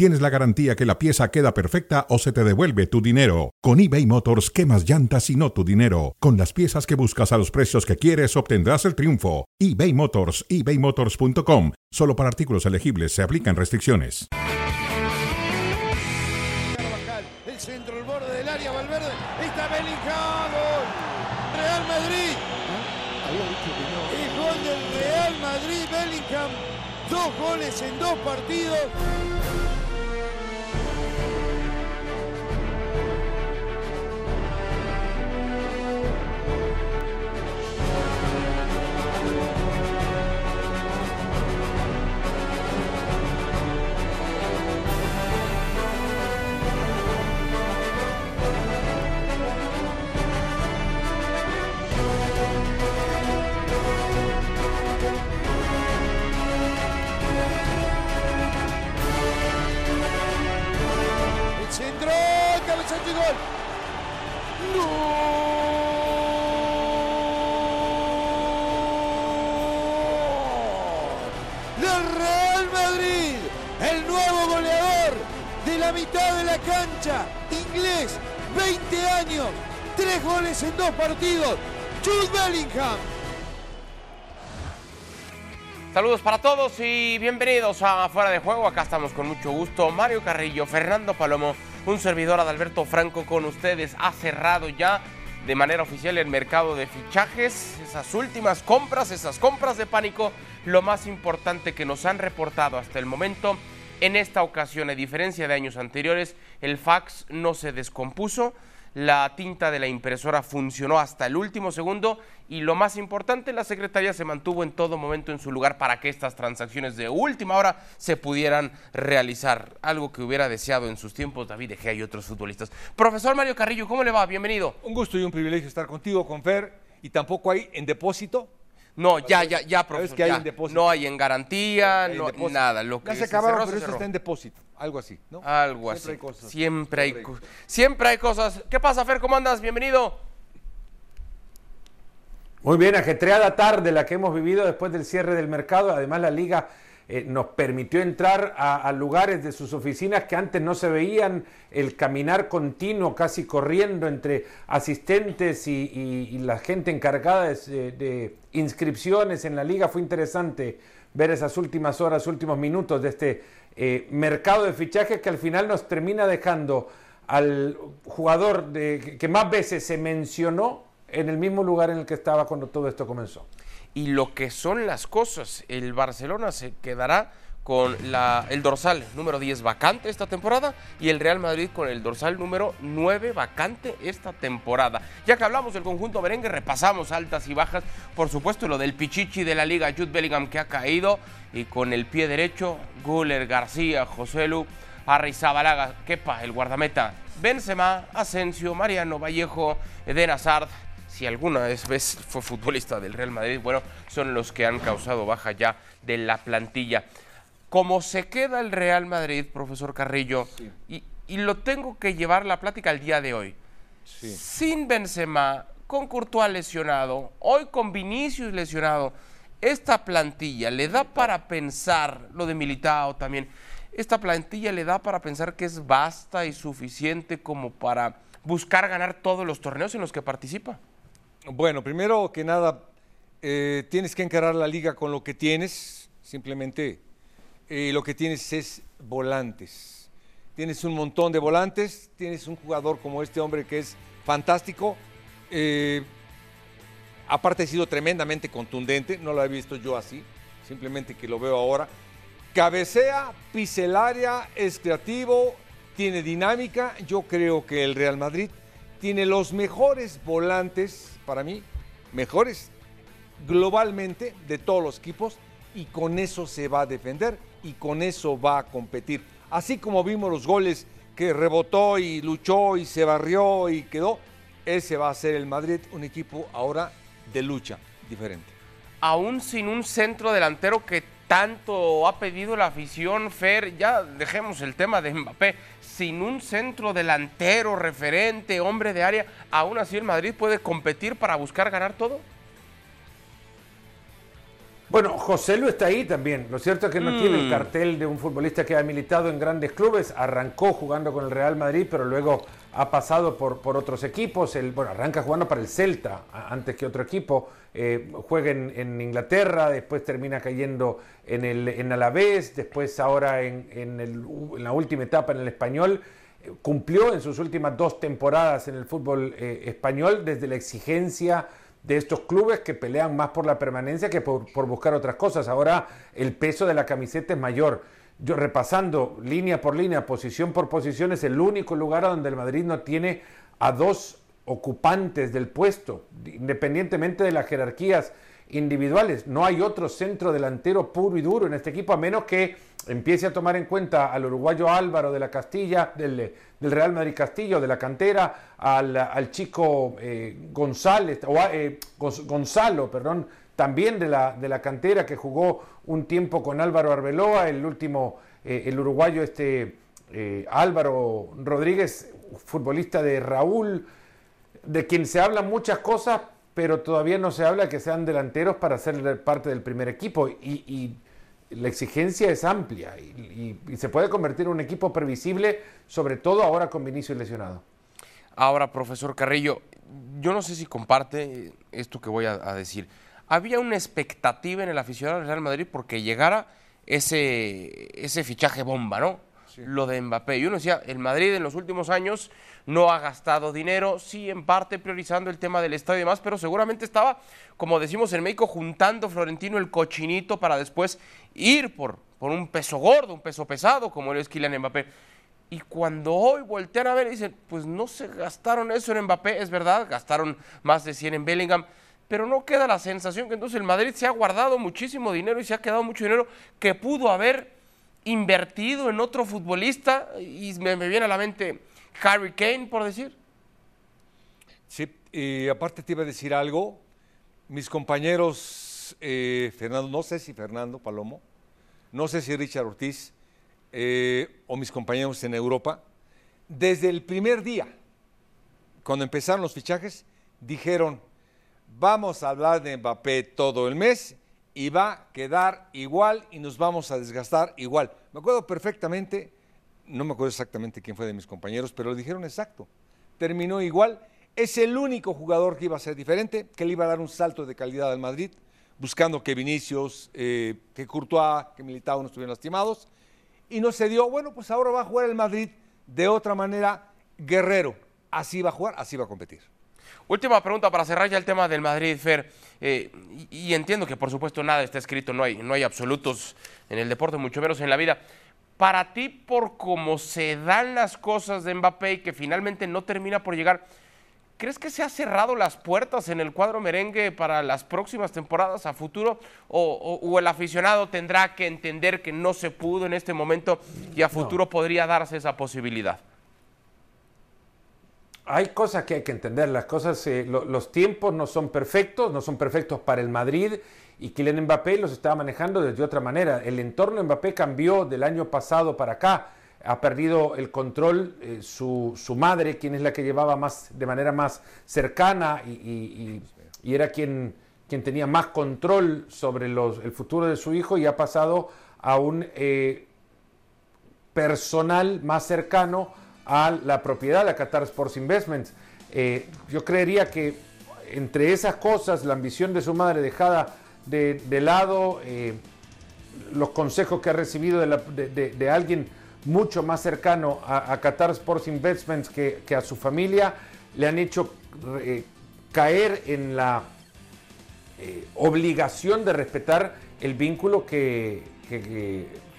tienes la garantía que la pieza queda perfecta o se te devuelve tu dinero. Con eBay Motors, quemas llantas y no tu dinero? Con las piezas que buscas a los precios que quieres, obtendrás el triunfo. eBay Motors, ebaymotors.com. Solo para artículos elegibles se aplican restricciones. El centro, el borde del área, Valverde. Está Bellingham. Real Madrid. El del Real Madrid, Bellingham. Dos goles en dos partidos. Partidos, Jude Bellingham. Saludos para todos y bienvenidos a Fuera de Juego. Acá estamos con mucho gusto. Mario Carrillo, Fernando Palomo, un servidor Adalberto Franco con ustedes. Ha cerrado ya de manera oficial el mercado de fichajes. Esas últimas compras, esas compras de pánico, lo más importante que nos han reportado hasta el momento. En esta ocasión, a diferencia de años anteriores, el fax no se descompuso. La tinta de la impresora funcionó hasta el último segundo y lo más importante, la secretaría se mantuvo en todo momento en su lugar para que estas transacciones de última hora se pudieran realizar. Algo que hubiera deseado en sus tiempos David De Gea y otros futbolistas. Profesor Mario Carrillo, ¿cómo le va? Bienvenido. Un gusto y un privilegio estar contigo, con Fer, y tampoco hay en depósito. No, ya, ya, ya, ¿Sabes profesor. que hay ya. en depósito? No hay en garantía, Hay en no, depósito. nada. Lo que Ya se acabaron, cerró, pero se eso está en depósito. Algo así, ¿no? Algo Siempre así. hay cosas. Siempre hay, Siempre hay co- siempre hay cosas. ¿Qué pasa, Fer? ¿Cómo andas? Bienvenido. Muy bien, ajetreada tarde la que hemos vivido después del cierre del mercado. Además, la liga eh, nos permitió entrar a, lugares de sus oficinas que antes no se veían, el caminar continuo, casi corriendo entre asistentes y, la gente encargada de, inscripciones en la liga. Fue interesante ver esas últimas horas, últimos minutos de este eh, mercado de fichajes que al final nos termina dejando al jugador de- que más veces se mencionó en el mismo lugar en el que estaba cuando todo esto comenzó. Y lo que son las cosas. El Barcelona se quedará con la, el dorsal número 10 vacante esta temporada y el Real Madrid con el dorsal número 9 vacante esta temporada. Ya que hablamos del conjunto merengue, repasamos altas y bajas. Por supuesto, lo del Pichichi de la Liga, Jude Bellingham, que ha caído y con el pie derecho, Guller, García, Joselu, Arrizabalaga, Kepa, el guardameta, Benzema, Asensio, Mariano Vallejo, Eden Hazard, si alguna vez fue futbolista del Real Madrid, bueno, son los que han causado baja ya de la plantilla. Como se queda el Real Madrid, profesor Carrillo, y, y lo tengo que llevar la plática al día de hoy, sin Benzema, con Courtois lesionado, hoy con Vinicius lesionado, esta plantilla le da para pensar, lo de Militao también, esta plantilla le da para pensar que es basta y suficiente como para buscar ganar todos los torneos en los que participa. Bueno, primero que nada, eh, tienes que encarar la liga con lo que tienes. Simplemente eh, lo que tienes es volantes. Tienes un montón de volantes, tienes un jugador como este hombre que es fantástico. eh, aparte ha sido tremendamente contundente, no lo he visto yo así, simplemente que lo veo ahora. Cabecea, pisa el área, es creativo, tiene dinámica. Yo creo que el Real Madrid tiene los mejores volantes, para mí, mejores globalmente de todos los equipos y con eso se va a defender y con eso va a competir. Así como vimos los goles que rebotó y luchó y se barrió y quedó, ese va a ser el Madrid, un equipo ahora de lucha diferente. Aún sin un centro delantero que tanto ha pedido la afición, Fer, ya dejemos el tema de Mbappé, sin un centro delantero, referente, hombre de área, aún así el Madrid puede competir para buscar ganar todo. Bueno, José Lu está ahí también. Lo cierto es que no tiene el Mm. cartel de un futbolista que ha militado en grandes clubes. Arrancó jugando con el Real Madrid, pero luego ha pasado por, por otros equipos. Bueno, arranca jugando para el Celta antes que otro equipo. Eh, juega en, en Inglaterra, después termina cayendo en el en Alavés, después ahora en, en el- en la última etapa en el Español. Eh, Cumplió en sus últimas dos temporadas en el fútbol eh, español desde la exigencia de estos clubes que pelean más por la permanencia que por, por buscar otras cosas. Ahora el peso de la camiseta es mayor. Yo repasando línea por línea, posición por posición, es el único lugar donde el Madrid no tiene a dos ocupantes del puesto, independientemente de las jerarquías individuales. No hay otro centro delantero puro y duro en este equipo, a menos que empiece a tomar en cuenta al uruguayo Álvaro de la Castilla, del, del Real Madrid Castillo, de la cantera, al, al chico eh, González, o, eh, Gonz- Gonzalo, perdón, también de la, de la cantera que jugó un tiempo con Álvaro Arbeloa, el último, eh, el uruguayo este eh, Álvaro Rodríguez, futbolista de Raúl, de quien se hablan muchas cosas, pero todavía no se habla que sean delanteros para ser parte del primer equipo. Y, la exigencia es amplia y, se puede convertir en un equipo previsible, sobre todo ahora con Vinicius lesionado. Ahora, profesor Carrillo, yo no sé si comparte esto que voy a decir. Había una expectativa en el aficionado del Real Madrid porque llegara ese, ese fichaje bomba, ¿no? Lo de Mbappé. Y uno decía, el Madrid en los últimos años no ha gastado dinero, sí, en parte priorizando el tema del estadio y demás, pero seguramente estaba, como decimos en México, juntando Florentino el cochinito para después ir por, por un peso gordo, un peso pesado, como lo es Kylian Mbappé. Y cuando hoy voltean a ver y dicen, pues no se gastaron eso en Mbappé, es verdad, gastaron más de 100 en Bellingham, pero no queda la sensación que entonces el Madrid se ha guardado muchísimo dinero y se ha quedado mucho dinero que pudo haber invertido en otro futbolista y me, viene a la mente Harry Kane, por decir. Sí, y aparte te iba a decir algo. Mis compañeros, eh, Fernando, no sé si Fernando Palomo, no sé si Richard Ortiz eh, o mis compañeros en Europa, desde el primer día, cuando empezaron los fichajes, dijeron, vamos a hablar de Mbappé todo el mes y va a quedar igual y nos vamos a desgastar igual. Me acuerdo perfectamente, no me acuerdo exactamente quién fue de mis compañeros, pero lo dijeron exacto. Terminó igual. Es el único jugador que iba a ser diferente, que le iba a dar un salto de calidad al Madrid, buscando que Vinicius, eh, que Courtois, que Militao no estuvieran lastimados. Y no se dio. Bueno, pues ahora va a jugar el Madrid de otra manera, guerrero. Así va a jugar, así va a competir. Última pregunta para cerrar ya el tema del Madrid, Fer. Eh, y, y entiendo que por supuesto nada está escrito, no hay, no hay absolutos en el deporte, mucho menos en la vida. Para ti, por cómo se dan las cosas de Mbappé y que finalmente no termina por llegar, ¿crees que se ha cerrado las puertas en el cuadro merengue para las próximas temporadas a futuro? ¿O, o- o el aficionado tendrá que entender que no se pudo en este momento y a futuro podría darse esa posibilidad? Hay cosas que hay que entender, las cosas, eh, lo- los tiempos no son perfectos, no son perfectos para el Madrid y Kylian Mbappé los estaba manejando desde otra manera. El entorno de Mbappé cambió del año pasado para acá, ha perdido el control eh, su, su madre, quien es la que llevaba más de manera más cercana y- y era quien, quien tenía más control sobre los, el futuro de su hijo y ha pasado a un eh, personal más cercano a la propiedad de Qatar Sports Investments. Eh, yo creería que entre esas cosas, la ambición de su madre dejada de, lado, eh, los consejos que ha recibido de, alguien mucho más cercano a, a Qatar Sports Investments que, a su familia, le han hecho eh, caer en la obligación de respetar el vínculo que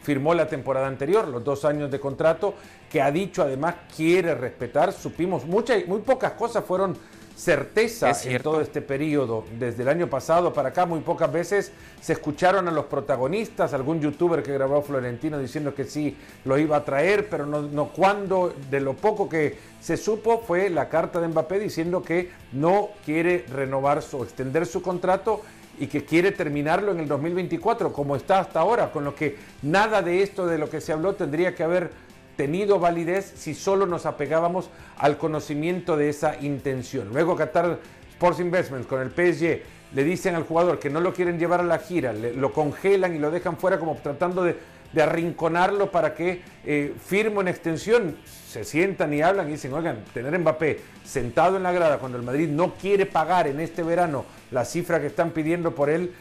firmó la temporada anterior, los dos años de contrato, que ha dicho además quiere respetar. Supimos, muchas, muy pocas cosas fueron certeza Es en todo este periodo. Desde el año pasado para acá, muy pocas veces se escucharon a los protagonistas, algún youtuber que grabó Florentino diciendo que sí lo iba a traer, pero no, no cuándo. De lo poco que se supo fue la carta de Mbappé diciendo que no quiere renovar su, extender su contrato y que quiere terminarlo en el 2024, como está hasta ahora, con lo que nada de esto de lo que se habló tendría que haber tenido validez si solo nos apegábamos al conocimiento de esa intención. Luego Qatar Sports Investments con el PSG le dicen al jugador que no lo quieren llevar a la gira, lo congelan y lo dejan fuera como tratando de, arrinconarlo para que eh, firme una extensión. Se sientan y hablan y dicen, oigan, tener Mbappé sentado en la grada cuando el Madrid no quiere pagar en este verano la cifra que están pidiendo por él,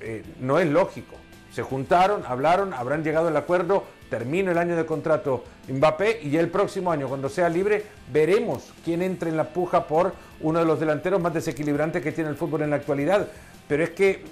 eh, no es lógico. Se juntaron, hablaron, habrán llegado al acuerdo, termina el año de contrato Mbappé y ya el próximo año, cuando sea libre, veremos quién entra en la puja por uno de los delanteros más desequilibrantes que tiene el fútbol en la actualidad. Pero es que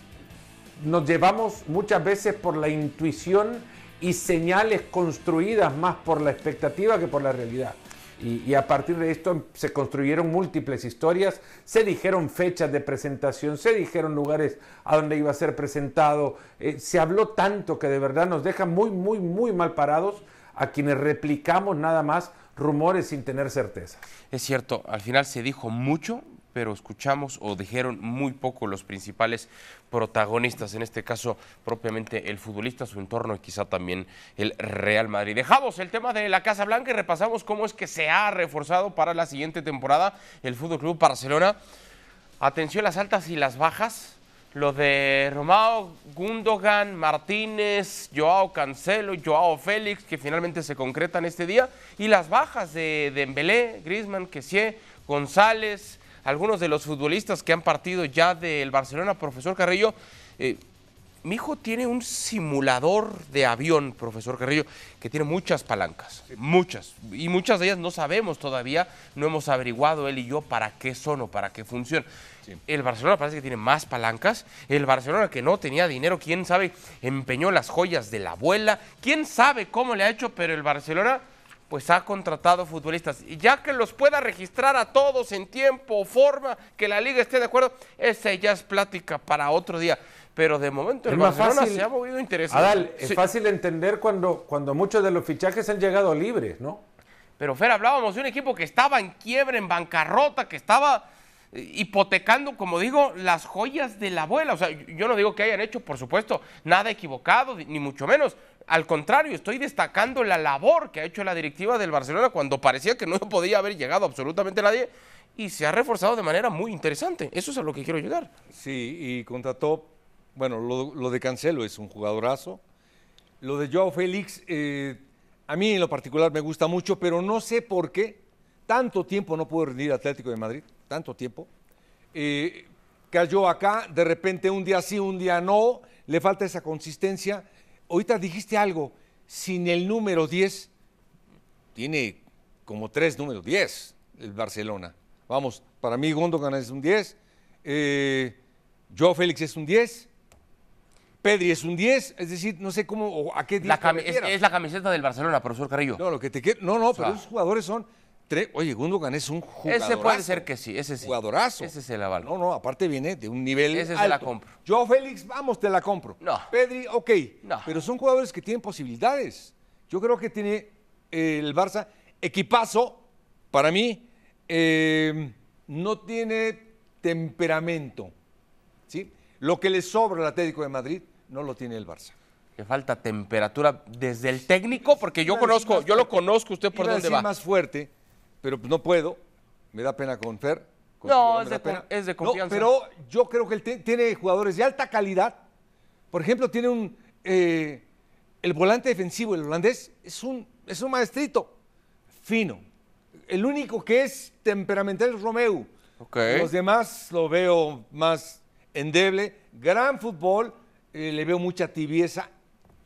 nos llevamos muchas veces por la intuición y señales construidas más por la expectativa que por la realidad. Y, a partir de esto se construyeron múltiples historias, se dijeron fechas de presentación, se dijeron lugares a donde iba a ser presentado, eh, se habló tanto que de verdad nos deja muy, muy, muy mal parados a quienes replicamos nada más rumores sin tener certeza. Es cierto, al final se dijo mucho, pero escuchamos o dijeron muy poco los principales protagonistas, en este caso propiamente el futbolista, su entorno y quizá también el Real Madrid. Dejamos el tema de la Casa Blanca y repasamos cómo es que se ha reforzado para la siguiente temporada el Fútbol Club Barcelona. Atención las altas y las bajas lo de Romao, Gundogan, Martínez, Joao Cancelo, Joao Félix, que finalmente se concretan este día, y las bajas de Dembélé, Griezmann, Kessie, González, algunos de los futbolistas que han partido ya del Barcelona, profesor Carrillo. Eh, mi hijo tiene un simulador de avión, profesor Carrillo, que tiene muchas palancas, muchas, y muchas de ellas no sabemos todavía, no hemos averiguado él y yo para qué son o para qué funcionan. El Barcelona parece que tiene más palancas. El Barcelona que no tenía dinero, quién sabe, empeñó las joyas de la abuela. Quién sabe cómo le ha hecho, pero el Barcelona pues ha contratado futbolistas. Y ya que los pueda registrar a todos en tiempo o forma, que la liga esté de acuerdo, esa ya es plática para otro día. Pero de momento el Barcelona se ha movido interesante. Adal, es fácil entender cuando, cuando muchos de los fichajes han llegado libres, ¿no? Pero Fer, hablábamos de un equipo que estaba en quiebra, en bancarrota, que estaba hipotecando, como digo, las joyas de la abuela. O sea, yo no digo que hayan hecho, por supuesto, nada equivocado, ni mucho menos. Al contrario, estoy destacando la labor que ha hecho la directiva del Barcelona cuando parecía que no podía haber llegado absolutamente nadie y se ha reforzado de manera muy interesante. Eso es a lo que quiero llegar. Sí, y contrató, bueno, lo, de Cancelo es un jugadorazo. Lo de Joao Félix, eh, a mí en lo particular me gusta mucho, pero no sé por qué tanto tiempo no pudo rendir Atlético de Madrid tanto tiempo. Eh, cayó acá, de repente un día sí, un día no, le falta esa consistencia. Ahorita dijiste algo, sin el número 10, tiene como tres números 10 el Barcelona. Vamos, para mí Gondogan es un 10, eh, Joe Félix es un 10, Pedri es un 10, es decir, no sé cómo, a qué la es, la camiseta del Barcelona, profesor Carrillo. No, lo que te no, no, pero esos jugadores son Oye, Gundogan es un jugador. Ese puede ser que sí, ese sí. Jugadorazo. Ese es el aval. No, no, aparte viene de un nivel. Ese se la compro. Yo, Félix, vamos, te la compro. No. Pedri, ok. No. Pero son jugadores que tienen posibilidades. Yo creo que tiene eh, el Barça equipazo, para mí, eh, no tiene temperamento. ¿sí? Lo que le sobra al Atlético de Madrid no lo tiene el Barça. Le falta temperatura desde el técnico, porque yo conozco, yo lo conozco usted por dónde va. más fuerte pero no puedo, me da pena con Fer. no, es de, es de, confianza. pero yo creo que él tiene jugadores de alta calidad. Por ejemplo, tiene un. Eh, el volante defensivo, el holandés, es un, es un maestrito fino. El único que es temperamental es Romeu. Los demás lo veo más endeble. Gran fútbol, eh, le veo mucha tibieza,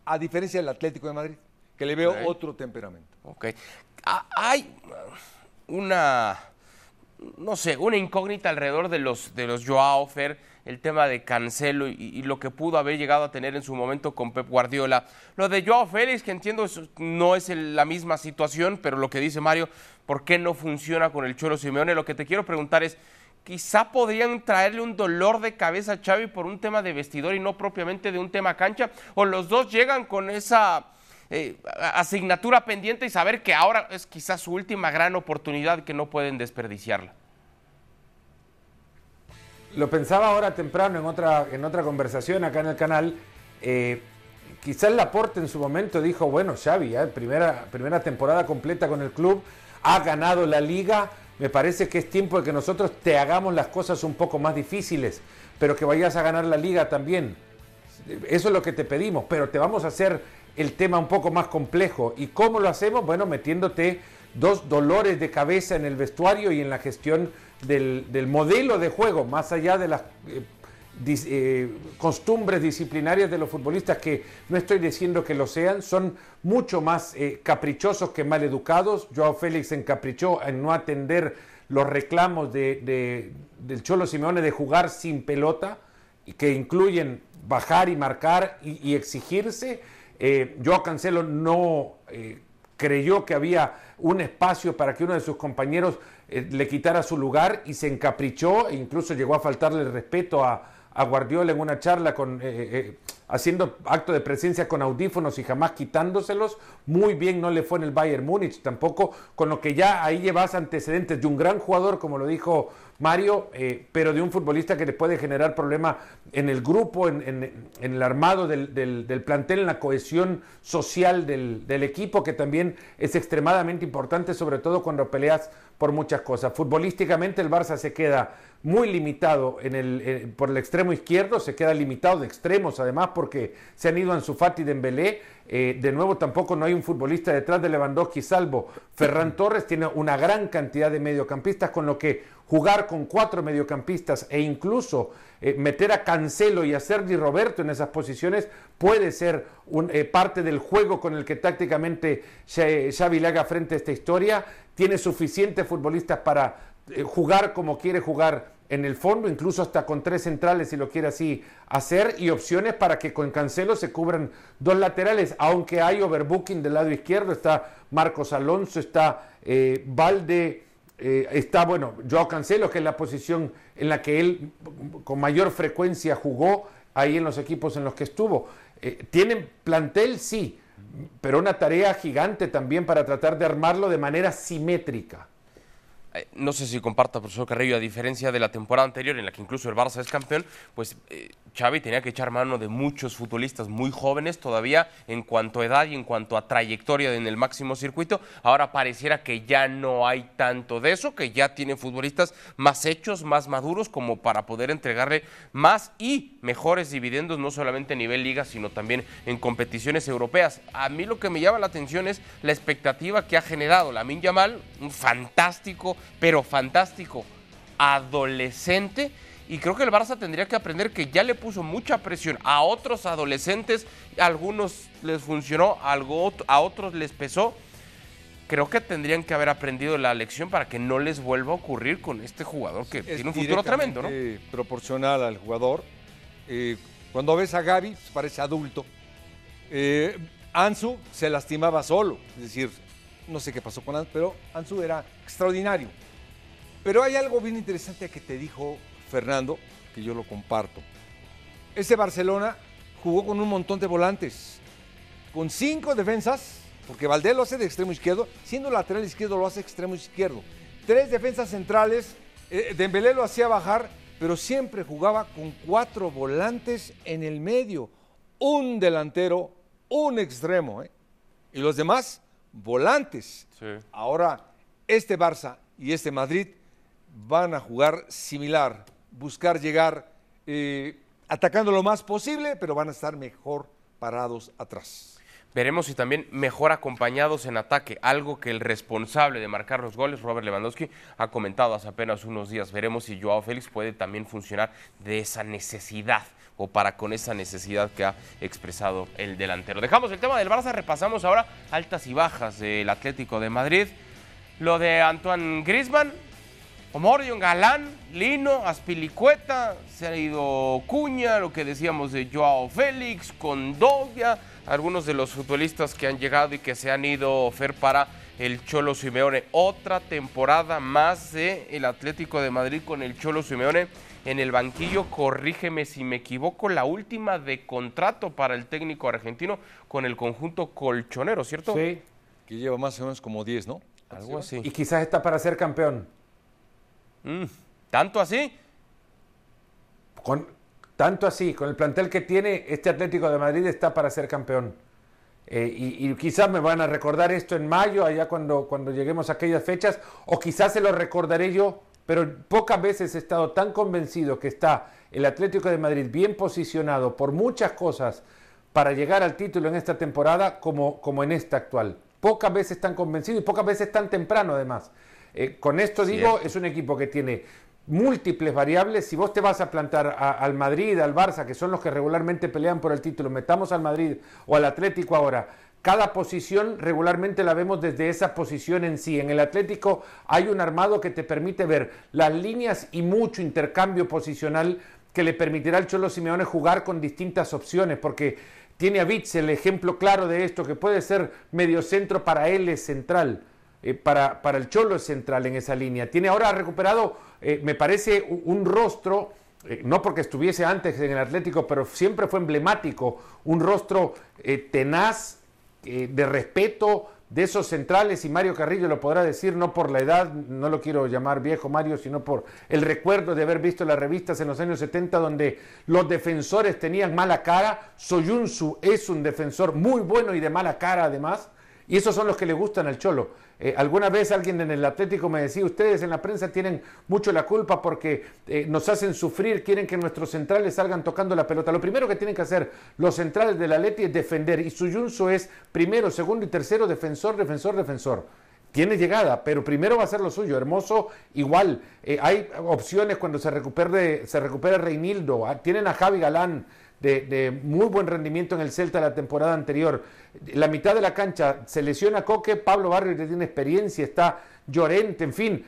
a diferencia del Atlético de Madrid, que le veo otro temperamento. Ok. Ah, hay una, no sé, una incógnita alrededor de los, de los Joao Fer, el tema de Cancelo y, lo que pudo haber llegado a tener en su momento con Pep Guardiola. Lo de Joao Félix, que entiendo no es la misma situación, pero lo que dice Mario, ¿por qué no funciona con el Cholo Simeone? Lo que te quiero preguntar es, quizá podrían traerle un dolor de cabeza a Xavi por un tema de vestidor y no propiamente de un tema cancha, o los dos llegan con esa eh, asignatura pendiente y saber que ahora es quizás su última gran oportunidad que no pueden desperdiciarla. lo pensaba ahora temprano en otra, en otra conversación acá en el canal. Eh, quizás Laporte en su momento dijo, bueno, Xavi, eh, primera, primera temporada completa con el club, ha ganado la liga, me parece que es tiempo de que nosotros te hagamos las cosas un poco más difíciles, pero que vayas a ganar la liga también. Eso es lo que te pedimos, pero te vamos a hacer el tema un poco más complejo. ¿Y cómo lo hacemos? Bueno, metiéndote dos dolores de cabeza en el vestuario y en la gestión del, modelo de juego, más allá de las eh, eh, costumbres disciplinarias de los futbolistas, que no estoy diciendo que lo sean, son mucho más eh, caprichosos que mal educados. Joao Félix se encaprichó en no atender los reclamos de, del Cholo Simeone de jugar sin pelota, que incluyen bajar y marcar y, exigirse. Joao Cancelo no creyó que había un espacio para que uno de sus compañeros eh, le quitara su lugar y se encaprichó e incluso llegó a faltarle el respeto a, Guardiola en una charla con, eh, eh, haciendo acto de presencia con audífonos y jamás quitándoselos. Muy bien no le fue en el Bayern Múnich tampoco, con lo que ya ahí llevas antecedentes de un gran jugador, como lo dijo Mario, eh, pero de un futbolista que le puede generar problemas en el grupo, en, el armado del, plantel, en la cohesión social del, equipo, que también es extremadamente importante, sobre todo cuando peleas por muchas cosas. Futbolísticamente el Barça se queda muy limitado en el, eh, por el extremo izquierdo, se queda limitado de extremos además porque se han ido Ansu Fati y Dembélé, eh, de nuevo, tampoco no hay un futbolista detrás de Lewandowski, salvo Ferran Torres, tiene una gran cantidad de mediocampistas, con lo que jugar con cuatro mediocampistas e incluso eh, meter a Cancelo y a Sergi Roberto en esas posiciones puede ser eh, parte del juego con el que tácticamente Xavi le haga frente a esta historia. Tiene suficientes futbolistas para jugar como quiere jugar en el fondo, incluso hasta con tres centrales si lo quiere así hacer, y opciones para que con Cancelo se cubran dos laterales, aunque hay overbooking del lado izquierdo, está Marcos Alonso, está eh, Valde, eh, está, bueno, Joao Cancelo, que es la posición en la que él con mayor frecuencia jugó ahí en los equipos en los que estuvo. Eh, ¿Tienen plantel? Sí, pero una tarea gigante también para tratar de armarlo de manera simétrica. Eh, no sé si comparta, profesor Carrillo, a diferencia de la temporada anterior en la que incluso el Barça es campeón, pues eh, Xavi tenía que echar mano de muchos futbolistas muy jóvenes todavía en cuanto a edad y en cuanto a trayectoria en el máximo circuito. Ahora pareciera que ya no hay tanto de eso, que ya tiene futbolistas más hechos, más maduros como para poder entregarle más y mejores dividendos, no solamente a nivel liga, sino también en competiciones europeas. A mí lo que me llama la atención es la expectativa que ha generado la Yamal, un fantástico, pero fantástico adolescente y creo que el Barça tendría que aprender que ya le puso mucha presión a otros adolescentes, a algunos les funcionó, algo, a otros les pesó. Creo que tendrían que haber aprendido la lección para que no les vuelva a ocurrir con este jugador que tiene un futuro tremendo, ¿no? Proporcional al jugador. Eh, cuando ves a Gaby, pues, parece adulto. Eh, Ansu se lastimaba solo, es decir, no sé qué pasó con Ansu, pero Ansu era extraordinario. Pero hay algo bien interesante que te dijo Fernando, que yo lo comparto. Ese Barcelona jugó con un montón de volantes, con cinco defensas, porque Valdés lo hace de extremo izquierdo, siendo lateral izquierdo lo hace extremo izquierdo. Tres defensas centrales, eh, Dembélé lo hacía bajar, pero siempre jugaba con cuatro volantes en el medio, un delantero, un extremo, ¿eh? y los demás volantes. Ahora, este Barça y este Madrid van a jugar similar buscar llegar eh, atacando lo más posible, pero van a estar mejor parados atrás. Veremos si también mejor acompañados en ataque, algo que el responsable de marcar los goles, Robert Lewandowski, ha comentado hace apenas unos días. Veremos si Joao Félix puede también funcionar de esa necesidad o para con esa necesidad que ha expresado el delantero. Dejamos el tema del Barça, repasamos ahora altas y bajas del Atlético de Madrid. Lo de Antoine Griezmann, Omorion, Galán, Lino, Aspilicueta, se ha ido Cuña, lo que decíamos de Joao Félix, Condovia, algunos de los futbolistas que han llegado y que se han ido Fer para el Cholo Simeone. Otra temporada más de el Atlético de Madrid con el Cholo Simeone en el banquillo. Corrígeme si me equivoco, la última de contrato para el técnico argentino con el conjunto colchonero, ¿cierto? Sí. Que lleva más o menos como 10, ¿no? Algo así. Y quizás está para ser campeón. Mm, ¿Tanto así? con, tanto así, con el plantel que tiene, este Atlético de Madrid está para ser campeón. Eh, y, quizás me van a recordar esto en mayo, allá cuando, cuando lleguemos a aquellas fechas, o quizás se lo recordaré yo, pero pocas veces he estado tan convencido que está el Atlético de Madrid bien posicionado por muchas cosas para llegar al título en esta temporada como, como en esta actual. Pocas veces tan convencido y pocas veces tan temprano además. Eh, con esto digo, es un equipo que tiene múltiples variables. Si vos te vas a plantar al Madrid, al Barça, que son los que regularmente pelean por el título, metamos al Madrid o al Atlético ahora, cada posición regularmente la vemos desde esa posición en sí. En el Atlético hay un armado que te permite ver las líneas y mucho intercambio posicional que le permitirá al Cholo Simeone jugar con distintas opciones, porque tiene a Vitz el ejemplo claro de esto, que puede ser mediocentro para él es central. Eh, para, para, el Cholo es central en esa línea. Tiene ahora recuperado, eh, me parece, un, rostro, eh, no porque estuviese antes en el Atlético, pero siempre fue emblemático, un rostro tenaz, de respeto, de esos centrales, y Mario Carrillo lo podrá decir, no por la edad, no lo quiero llamar viejo Mario, sino por el recuerdo de haber visto las revistas en los años 70 donde los defensores tenían mala cara. Soyunsu es un defensor muy bueno y de mala cara además, y esos son los que le gustan al Cholo. Eh, alguna vez alguien en el Atlético me decía, ustedes en la prensa tienen mucho la culpa porque eh, nos hacen sufrir, quieren que nuestros centrales salgan tocando la pelota. Lo primero que tienen que hacer los centrales del Atleti es defender y Suyunso es primero, segundo y tercero defensor, defensor, defensor. Tiene llegada, pero primero va a ser lo suyo. Hermoso, igual. Eh, hay opciones cuando se recupere, se recupera Reinildo. Ah, tienen a Javi Galán de, muy buen rendimiento en el Celta la temporada anterior. La mitad de la cancha se lesiona Coque, Pablo Barrio que tiene experiencia, está Llorente, en fin.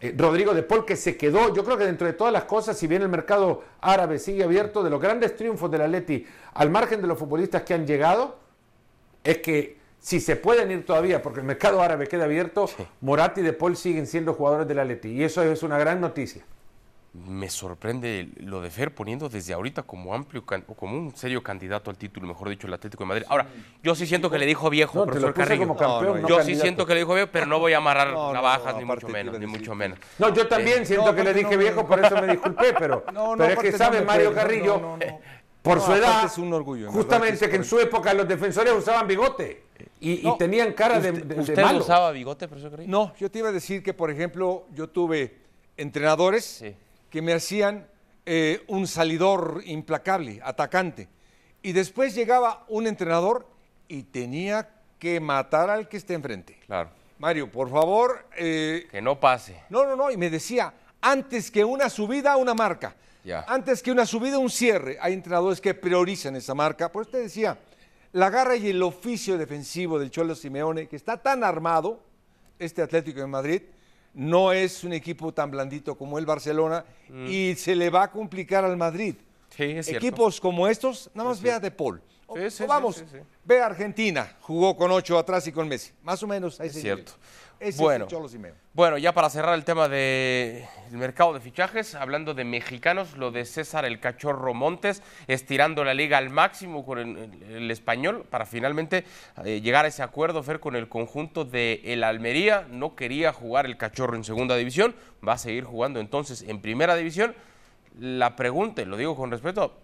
Eh, Rodrigo de Paul que se quedó, yo creo que dentro de todas las cosas, si bien el mercado árabe sigue abierto, de los grandes triunfos del Atleti, al margen de los futbolistas que han llegado, es que si se pueden ir todavía, porque el mercado árabe queda abierto, Moratti y de Paul siguen siendo jugadores del Atleti, y eso es una gran noticia me sorprende lo de Fer poniendo desde ahorita como amplio o como un serio candidato al título, mejor dicho, el Atlético de Madrid. Ahora, yo sí siento que le dijo viejo, profesor Carrillo. yo sí siento que le dijo viejo, pero no voy a amarrar navajas ni mucho menos, ni mucho menos. No, yo también eh, siento que le dije viejo, por eso me disculpé, pero, pero es que sabe Mario Carrillo, por su edad, es un orgullo, justamente que en su época los defensores usaban bigote. Y, tenían cara de, de, ¿Usted usaba bigote, profesor Carrillo? No, yo te iba a decir que, por ejemplo, yo tuve entrenadores sí que me hacían eh, un salidor implacable, atacante. Y después llegaba un entrenador y tenía que matar al que esté enfrente. Claro. Mario, por favor. Eh, que no pase. No, no, no. Y me decía, antes que una subida, una marca. Ya. Antes que una subida, un cierre. Hay entrenadores que priorizan esa marca. Por eso te decía, la garra y el oficio defensivo del Cholo Simeone, que está tan armado, este Atlético de Madrid, no es un equipo tan blandito como el Barcelona mm. y se le va a complicar al Madrid. Equipos como estos, nada más vea de Paul. Vamos, ve a Argentina, jugó con ocho atrás y con Messi. Más o menos. Es cierto bueno, bueno, ya para cerrar el tema del mercado de fichajes, hablando de mexicanos, lo de César el Cachorro Montes, estirando la liga al máximo con el, español para finalmente eh, llegar a ese acuerdo, Fer, con el conjunto de el Almería. No quería jugar el Cachorro en segunda división, va a seguir jugando entonces en primera división. La pregunta, y lo digo con respeto,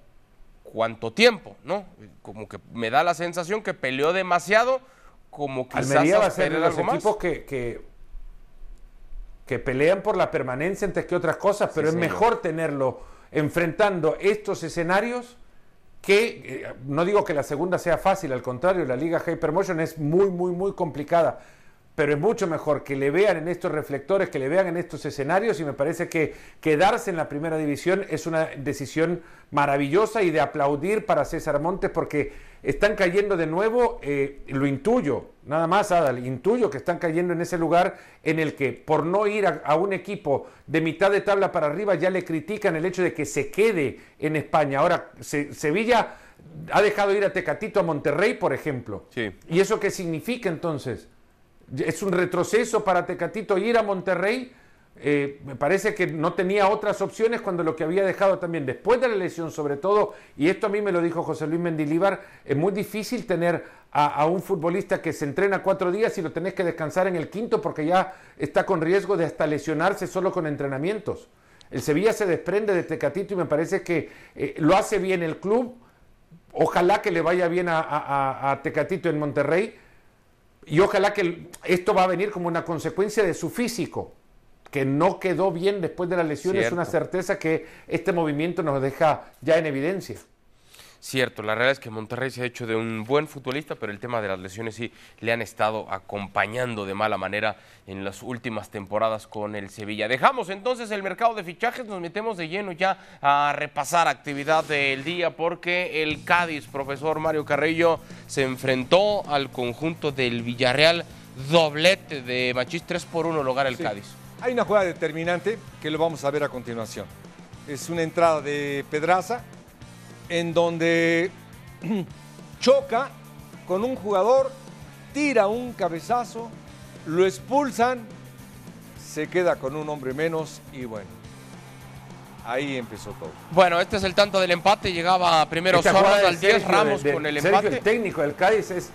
¿cuánto tiempo? ¿No? Como que me da la sensación que peleó demasiado como quizás Almería va a ser de los equipos que, que, pelean por la permanencia antes que otras cosas, pero es mejor tenerlo enfrentando estos escenarios que, eh, no digo que la segunda sea fácil, al contrario, la Liga Hypermotion es muy, muy, muy complicada, pero es mucho mejor que le vean en estos reflectores, que le vean en estos escenarios y me parece que quedarse en la primera división es una decisión maravillosa y de aplaudir para César Montes porque están cayendo de nuevo, eh, lo intuyo, nada más Adal, intuyo que están cayendo en ese lugar en el que por no ir a, un equipo de mitad de tabla para arriba ya le critican el hecho de que se quede en España. Ahora, Sevilla ha dejado ir a Tecatito a Monterrey, por ejemplo. ¿Y eso qué significa entonces? Es un retroceso para Tecatito ir a Monterrey. Eh, me parece que no tenía otras opciones cuando lo que había dejado también después de la lesión, sobre todo, y esto a mí me lo dijo José Luis Mendilíbar, es muy difícil tener a, un futbolista que se entrena cuatro días y lo tenés que descansar en el quinto porque ya está con riesgo de hasta lesionarse solo con entrenamientos. El Sevilla se desprende de Tecatito y me parece que eh, lo hace bien el club. Ojalá que le vaya bien a, Tecatito en Monterrey. Y ojalá que esto va a venir como una consecuencia de su físico, que no quedó bien después de la lesión. Es una certeza que este movimiento nos deja ya en evidencia. Cierto, la realidad es que Monterrey se ha hecho de un buen futbolista, pero el tema de las lesiones sí le han estado acompañando de mala manera en las últimas temporadas con el Sevilla. Dejamos entonces el mercado de fichajes, nos metemos de lleno ya a repasar actividad del día porque el Cádiz, profesor Mario Carrillo, se enfrentó al conjunto del Villarreal, doblete de Machís 3 por 1 lugar el Cádiz. Hay una jugada determinante que lo vamos a ver a continuación. Es una entrada de Pedraza en donde choca con un jugador, tira un cabezazo, lo expulsan, se queda con un hombre menos y bueno, ahí empezó todo. Bueno, este es el tanto del empate, llegaba primero Sorras al 10, Ramos con el empate. el técnico del Cádiz es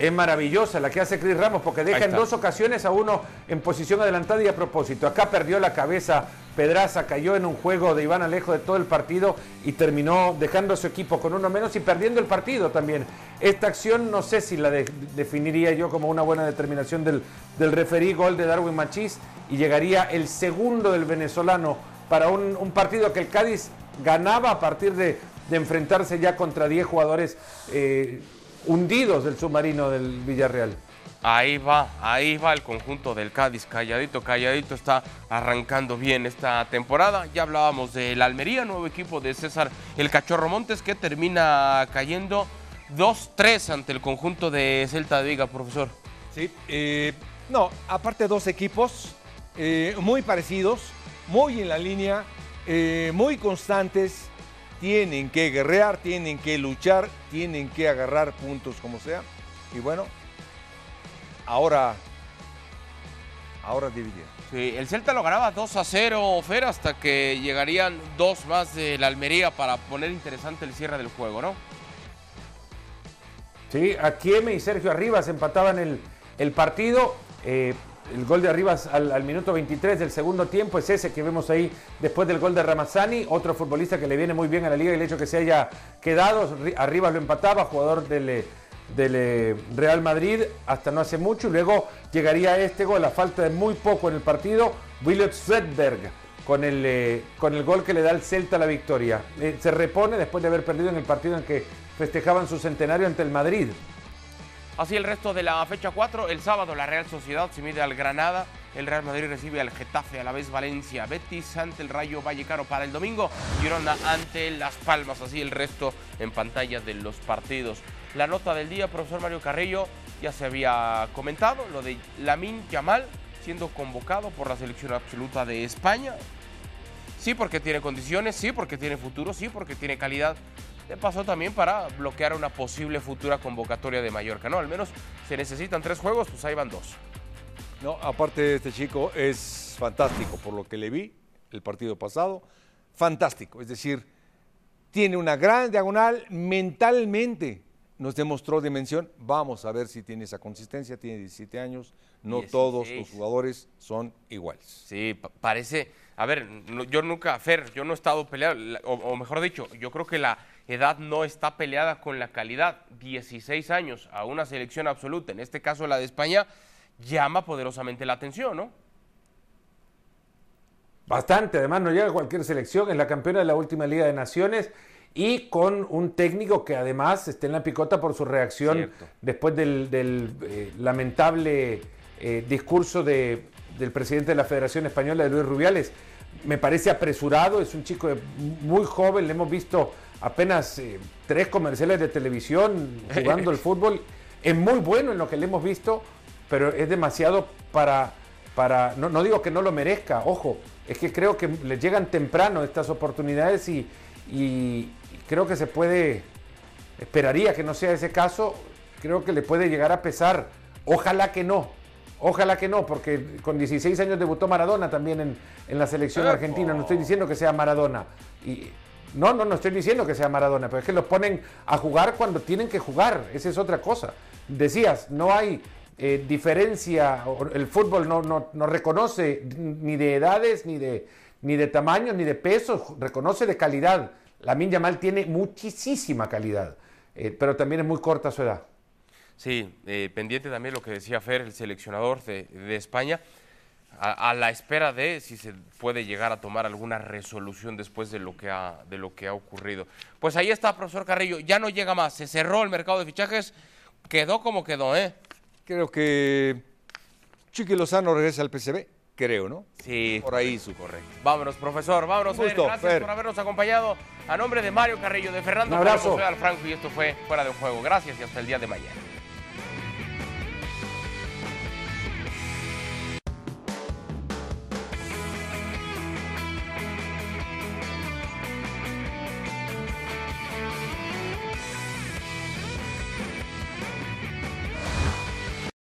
es maravillosa la que hace Cris Ramos porque deja en dos ocasiones a uno en posición adelantada y a propósito. Acá perdió la cabeza Pedraza, cayó en un juego de Iván Alejo de todo el partido y terminó dejando a su equipo con uno menos y perdiendo el partido también. Esta acción no sé si la definiría yo como una buena determinación del, del referí, gol de Darwin Machís y llegaría el segundo del venezolano para un, partido que el Cádiz ganaba a partir de, enfrentarse ya contra 10 jugadores. Eh, hundidos del submarino del Villarreal. Ahí va, ahí va el conjunto del Cádiz, calladito, calladito, está arrancando bien esta temporada. Ya hablábamos del Almería, nuevo equipo de César el Cachorro Montes, que termina cayendo 2-3 ante el conjunto de Celta de Viga, profesor. Sí, eh, no, aparte dos equipos eh, muy parecidos, muy en la línea, eh, muy constantes, tienen que guerrear, tienen que luchar, tienen que agarrar puntos como sea. Y bueno, ahora, ahora dividieron. Sí, el Celta lo ganaba 2 a 0, Fer, hasta que llegarían dos más de la Almería para poner interesante el cierre del juego, ¿no? Sí, Akieme y Sergio Arribas empataban el, el partido. Eh, el gol de Arribas al, minuto 23 del segundo tiempo es ese que vemos ahí después del gol de Ramazani, otro futbolista que le viene muy bien a la liga y el hecho que se haya quedado, Arribas lo empataba, jugador del, eh, del eh, Real Madrid hasta no hace mucho y luego llegaría este gol a falta de muy poco en el partido, William Svedberg con el, eh, con el gol que le da el Celta la victoria. se repone después de haber perdido en el partido en que festejaban su centenario ante el Madrid. Así el resto de la fecha 4, el sábado la Real Sociedad se mide al Granada, el Real Madrid recibe al Getafe, a la vez Valencia, Betis ante el Rayo Vallecano para el domingo, Girona ante Las Palmas, así el resto en pantalla de los partidos. La nota del día, profesor Mario Carrillo, ya se había comentado, lo de Lamin Yamal siendo convocado por la selección absoluta de España. Sí, porque tiene condiciones, sí, porque tiene futuro, sí, porque tiene calidad pasó también para bloquear una posible futura convocatoria de Mallorca, ¿no? Al menos se necesitan tres juegos, pues ahí van dos. No, aparte este chico es fantástico por lo que le vi el partido pasado, fantástico, es decir, tiene una gran diagonal mentalmente. Nos demostró dimensión. Vamos a ver si tiene esa consistencia. Tiene 17 años. No todos los jugadores son iguales. Sí, parece. A ver, yo nunca, Fer, yo no he estado peleado, o mejor dicho, yo creo que la, edad no está peleada con la calidad. 16 años a una selección absoluta, en este caso la de España, llama poderosamente la atención, ¿no? Bastante, además no llega a cualquier selección, es la campeona de la última Liga de Naciones y con un técnico que además está en la picota por su reacción después del, eh, lamentable eh, discurso del presidente de la Federación Española, de Luis Rubiales. Me parece apresurado, es un chico muy joven, le hemos visto apenas eh, tres comerciales de televisión jugando el fútbol. Es muy bueno en lo que le hemos visto, pero es demasiado para... para no, digo que no lo merezca, ojo, es que creo que le llegan temprano estas oportunidades y, y creo que se puede, esperaría que no sea ese caso, creo que le puede llegar a pesar. Ojalá que no, Ojalá que no, porque con 16 años debutó Maradona también en, en la selección argentina. No estoy diciendo que sea Maradona. Y no, no, no estoy diciendo que sea Maradona, pero es que los ponen a jugar cuando tienen que jugar. Esa es otra cosa. Decías, no hay eh, diferencia, el fútbol no, no, reconoce ni de edades ni de, ni de tamaño, ni de peso, reconoce de calidad. Lamin Yamal tiene muchísima calidad, eh, pero también es muy corta su edad. Sí, eh, pendiente también lo que decía Fer, el seleccionador de, de España, a, a, la espera de si se puede llegar a tomar alguna resolución después de lo, que ha, de lo que ha ocurrido. Pues ahí está, profesor Carrillo, ya no llega más, se cerró el mercado de fichajes, quedó como quedó, ¿eh? Creo que Chiqui Lozano regresa al PCB, creo, ¿no? Sí. Por ahí su correcto. Vámonos, profesor, vámonos. Un gusto, Gracias Fer. por habernos acompañado. A nombre de Mario Carrillo, de Fernando Un abrazo. Carlos, soy Al Franco y esto fue Fuera de Juego. Gracias y hasta el día de mañana.